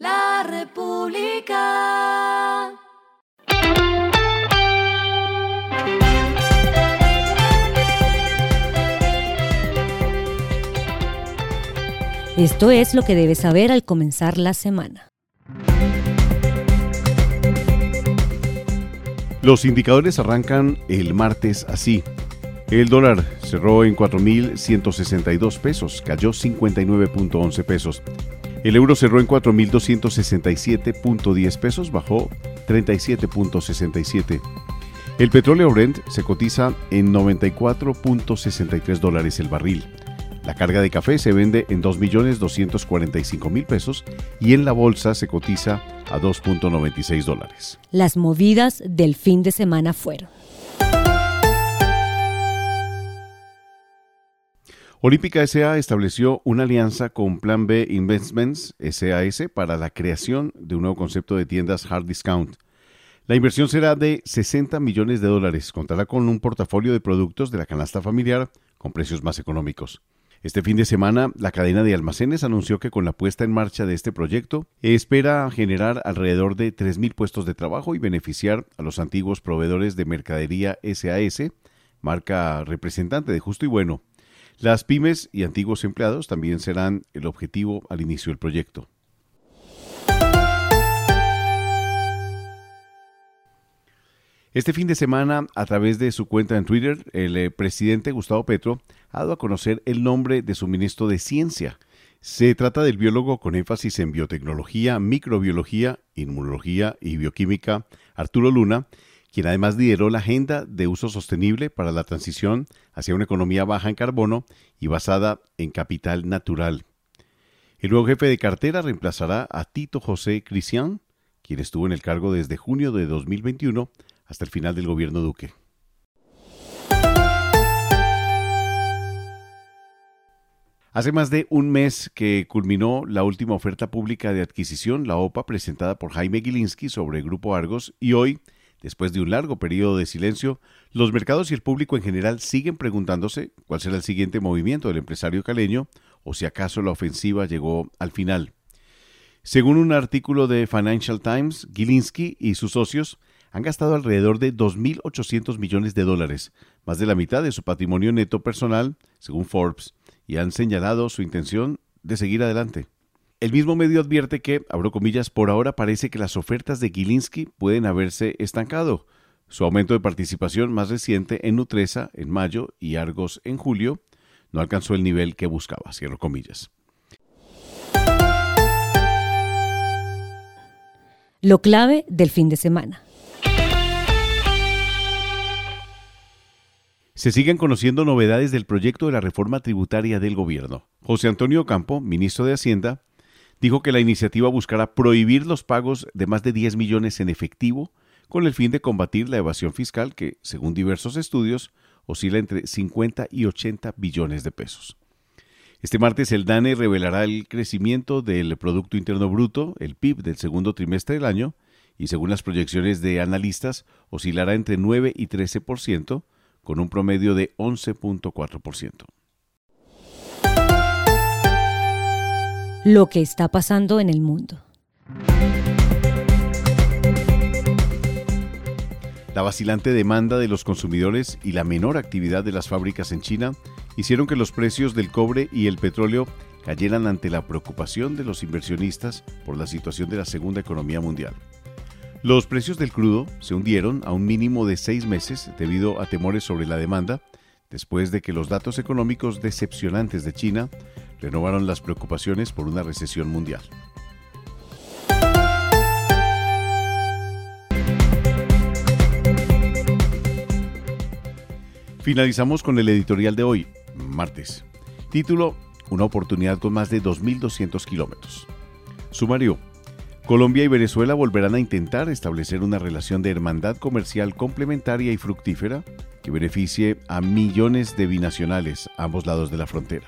La República. Esto es lo que debes saber al comenzar la semana. Los indicadores arrancan el martes así. El dólar cerró en 4.162 pesos, cayó 59.11 pesos. El euro cerró en 4.267.10 pesos, bajó 37.67. El petróleo Brent se cotiza en 94.63 dólares el barril. La carga de café se vende en 2.245.000 pesos y en la bolsa se cotiza a 2.96 dólares. Las movidas del fin de semana fueron. Olímpica SA estableció una alianza con Plan B Investments SAS para la creación de un nuevo concepto de tiendas hard discount. La inversión será de 60 millones de dólares. Contará con un portafolio de productos de la canasta familiar con precios más económicos. Este fin de semana, la cadena de almacenes anunció que con la puesta en marcha de este proyecto espera generar alrededor de 3.000 puestos de trabajo y beneficiar a los antiguos proveedores de mercadería SAS, marca representante de Justo y Bueno, las pymes y antiguos empleados también serán el objetivo al inicio del proyecto. Este fin de semana, a través de su cuenta en Twitter, el eh, presidente Gustavo Petro ha dado a conocer el nombre de su ministro de Ciencia. Se trata del biólogo con énfasis en biotecnología, microbiología, inmunología y bioquímica, Arturo Luna, quien además lideró la agenda de uso sostenible para la transición hacia una economía baja en carbono y basada en capital natural. El nuevo jefe de cartera reemplazará a Tito José Cristian, quien estuvo en el cargo desde junio de 2021 hasta el final del gobierno Duque. Hace más de un mes que culminó la última oferta pública de adquisición, la OPA, presentada por Jaime Gilinski sobre el Grupo Argos, y hoy Después de un largo periodo de silencio, los mercados y el público en general siguen preguntándose cuál será el siguiente movimiento del empresario caleño o si acaso la ofensiva llegó al final. Según un artículo de Financial Times, Gilinski y sus socios han gastado alrededor de 2.800 millones de dólares, más de la mitad de su patrimonio neto personal, según Forbes, y han señalado su intención de seguir adelante. El mismo medio advierte que, abro comillas, por ahora parece que las ofertas de Gilinski pueden haberse estancado. Su aumento de participación más reciente en Nutresa en mayo y Argos en julio no alcanzó el nivel que buscaba, cierro comillas. Lo clave del fin de semana. Se siguen conociendo novedades del proyecto de la reforma tributaria del gobierno. José Antonio Campo, ministro de Hacienda, dijo que la iniciativa buscará prohibir los pagos de más de 10 millones en efectivo con el fin de combatir la evasión fiscal que, según diversos estudios, oscila entre 50 y 80 billones de pesos. Este martes el DANE revelará el crecimiento del Producto Interno Bruto, el PIB del segundo trimestre del año, y según las proyecciones de analistas, oscilará entre 9 y 13%, con un promedio de 11.4%. lo que está pasando en el mundo. La vacilante demanda de los consumidores y la menor actividad de las fábricas en China hicieron que los precios del cobre y el petróleo cayeran ante la preocupación de los inversionistas por la situación de la segunda economía mundial. Los precios del crudo se hundieron a un mínimo de seis meses debido a temores sobre la demanda, después de que los datos económicos decepcionantes de China renovaron las preocupaciones por una recesión mundial. Finalizamos con el editorial de hoy, martes. Título, Una oportunidad con más de 2.200 kilómetros. Sumario, Colombia y Venezuela volverán a intentar establecer una relación de hermandad comercial complementaria y fructífera que beneficie a millones de binacionales a ambos lados de la frontera.